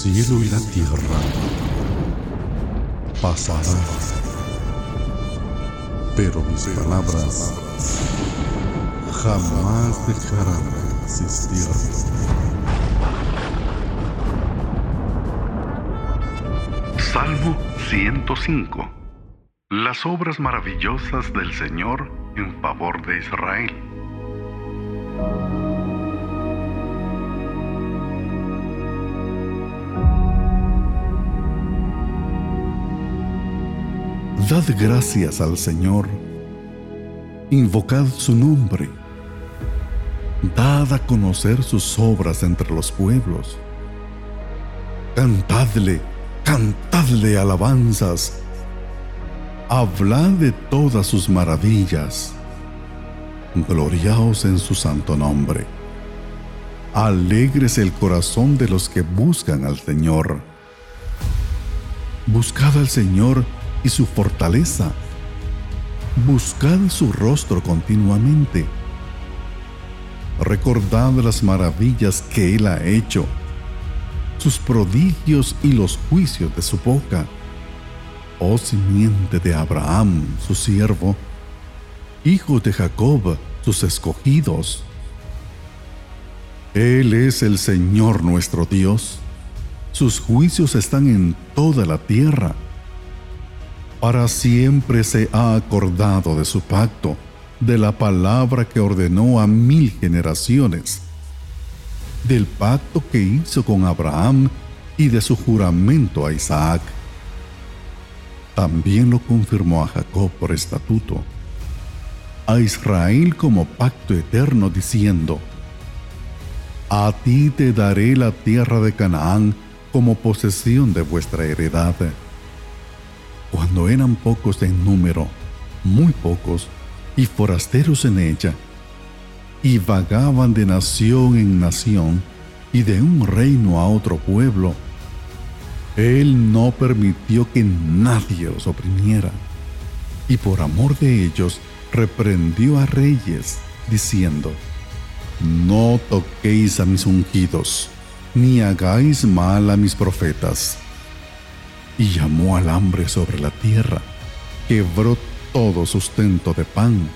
cielo y la tierra pasarán, pero mis palabras jamás dejarán de existir. Salmo 105. Las obras maravillosas del Señor en favor de Israel. Dad gracias al Señor, invocad su nombre, dad a conocer sus obras entre los pueblos, cantadle, cantadle alabanzas, hablad de todas sus maravillas, gloriaos en su santo nombre, alegres el corazón de los que buscan al Señor. Buscad al Señor y su fortaleza. Buscad su rostro continuamente. Recordad las maravillas que Él ha hecho, sus prodigios y los juicios de su boca. Oh simiente de Abraham, su siervo, hijo de Jacob, sus escogidos. Él es el Señor nuestro Dios. Sus juicios están en toda la tierra para siempre se ha acordado de su pacto, de la palabra que ordenó a mil generaciones, del pacto que hizo con Abraham y de su juramento a Isaac. También lo confirmó a Jacob por estatuto, a Israel como pacto eterno diciendo, A ti te daré la tierra de Canaán como posesión de vuestra heredad cuando eran pocos en número, muy pocos, y forasteros en ella, y vagaban de nación en nación y de un reino a otro pueblo, Él no permitió que nadie os oprimiera, y por amor de ellos reprendió a reyes, diciendo, No toquéis a mis ungidos, ni hagáis mal a mis profetas y llamó al hambre sobre la tierra, quebró todo sustento de pan.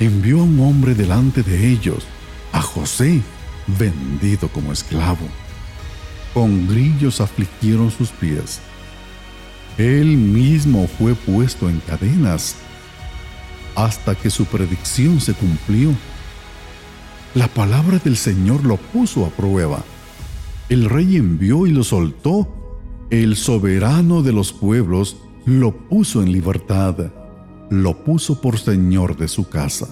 Envió a un hombre delante de ellos, a José, vendido como esclavo. Con grillos afligieron sus pies. Él mismo fue puesto en cadenas hasta que su predicción se cumplió. La palabra del Señor lo puso a prueba. El rey envió y lo soltó el soberano de los pueblos lo puso en libertad, lo puso por señor de su casa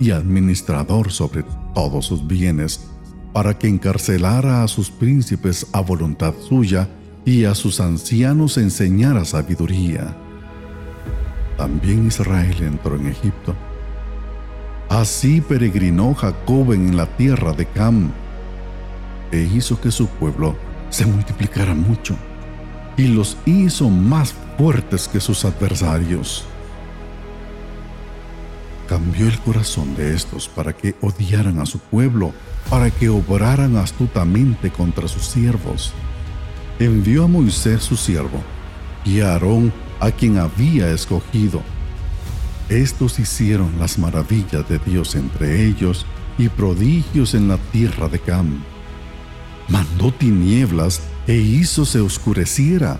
y administrador sobre todos sus bienes, para que encarcelara a sus príncipes a voluntad suya y a sus ancianos enseñara sabiduría. También Israel entró en Egipto. Así peregrinó Jacob en la tierra de Cam, e hizo que su pueblo se multiplicara mucho y los hizo más fuertes que sus adversarios. Cambió el corazón de estos para que odiaran a su pueblo, para que obraran astutamente contra sus siervos. Envió a Moisés su siervo y a Aarón a quien había escogido. Estos hicieron las maravillas de Dios entre ellos y prodigios en la tierra de Cam. Mandó tinieblas e hizo se oscureciera.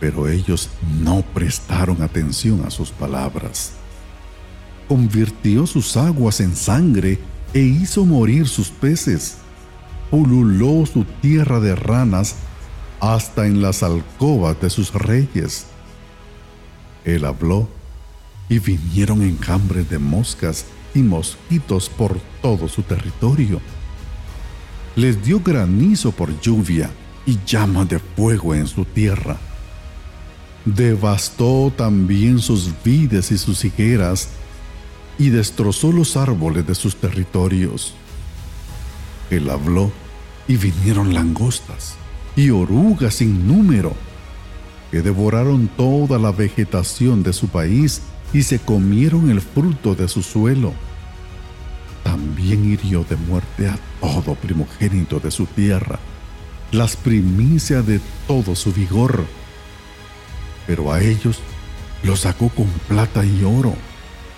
Pero ellos no prestaron atención a sus palabras. Convirtió sus aguas en sangre e hizo morir sus peces. Pululó su tierra de ranas hasta en las alcobas de sus reyes. Él habló y vinieron enjambres de moscas y mosquitos por todo su territorio. Les dio granizo por lluvia y llama de fuego en su tierra. Devastó también sus vides y sus higueras y destrozó los árboles de sus territorios. Él habló y vinieron langostas y orugas sin número, que devoraron toda la vegetación de su país y se comieron el fruto de su suelo. También hirió de muerte a todo primogénito de su tierra las primicias de todo su vigor. Pero a ellos los sacó con plata y oro,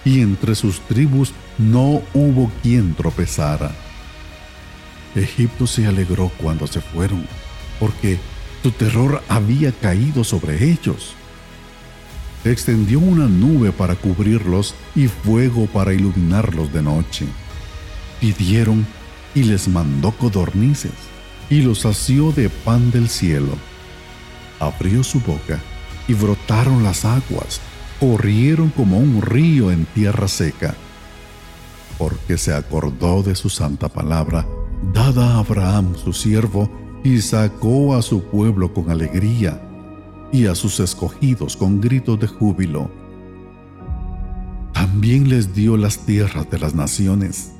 y entre sus tribus no hubo quien tropezara. Egipto se alegró cuando se fueron, porque tu terror había caído sobre ellos. Extendió una nube para cubrirlos y fuego para iluminarlos de noche. Pidieron y les mandó codornices y los sació de pan del cielo. Abrió su boca y brotaron las aguas, corrieron como un río en tierra seca, porque se acordó de su santa palabra, dada a Abraham su siervo, y sacó a su pueblo con alegría, y a sus escogidos con gritos de júbilo. También les dio las tierras de las naciones,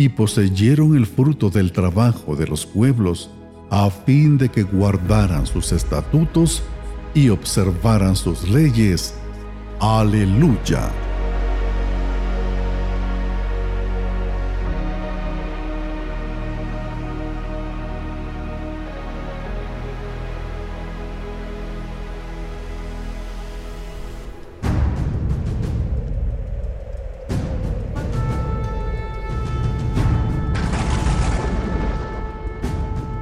y poseyeron el fruto del trabajo de los pueblos, a fin de que guardaran sus estatutos y observaran sus leyes. Aleluya.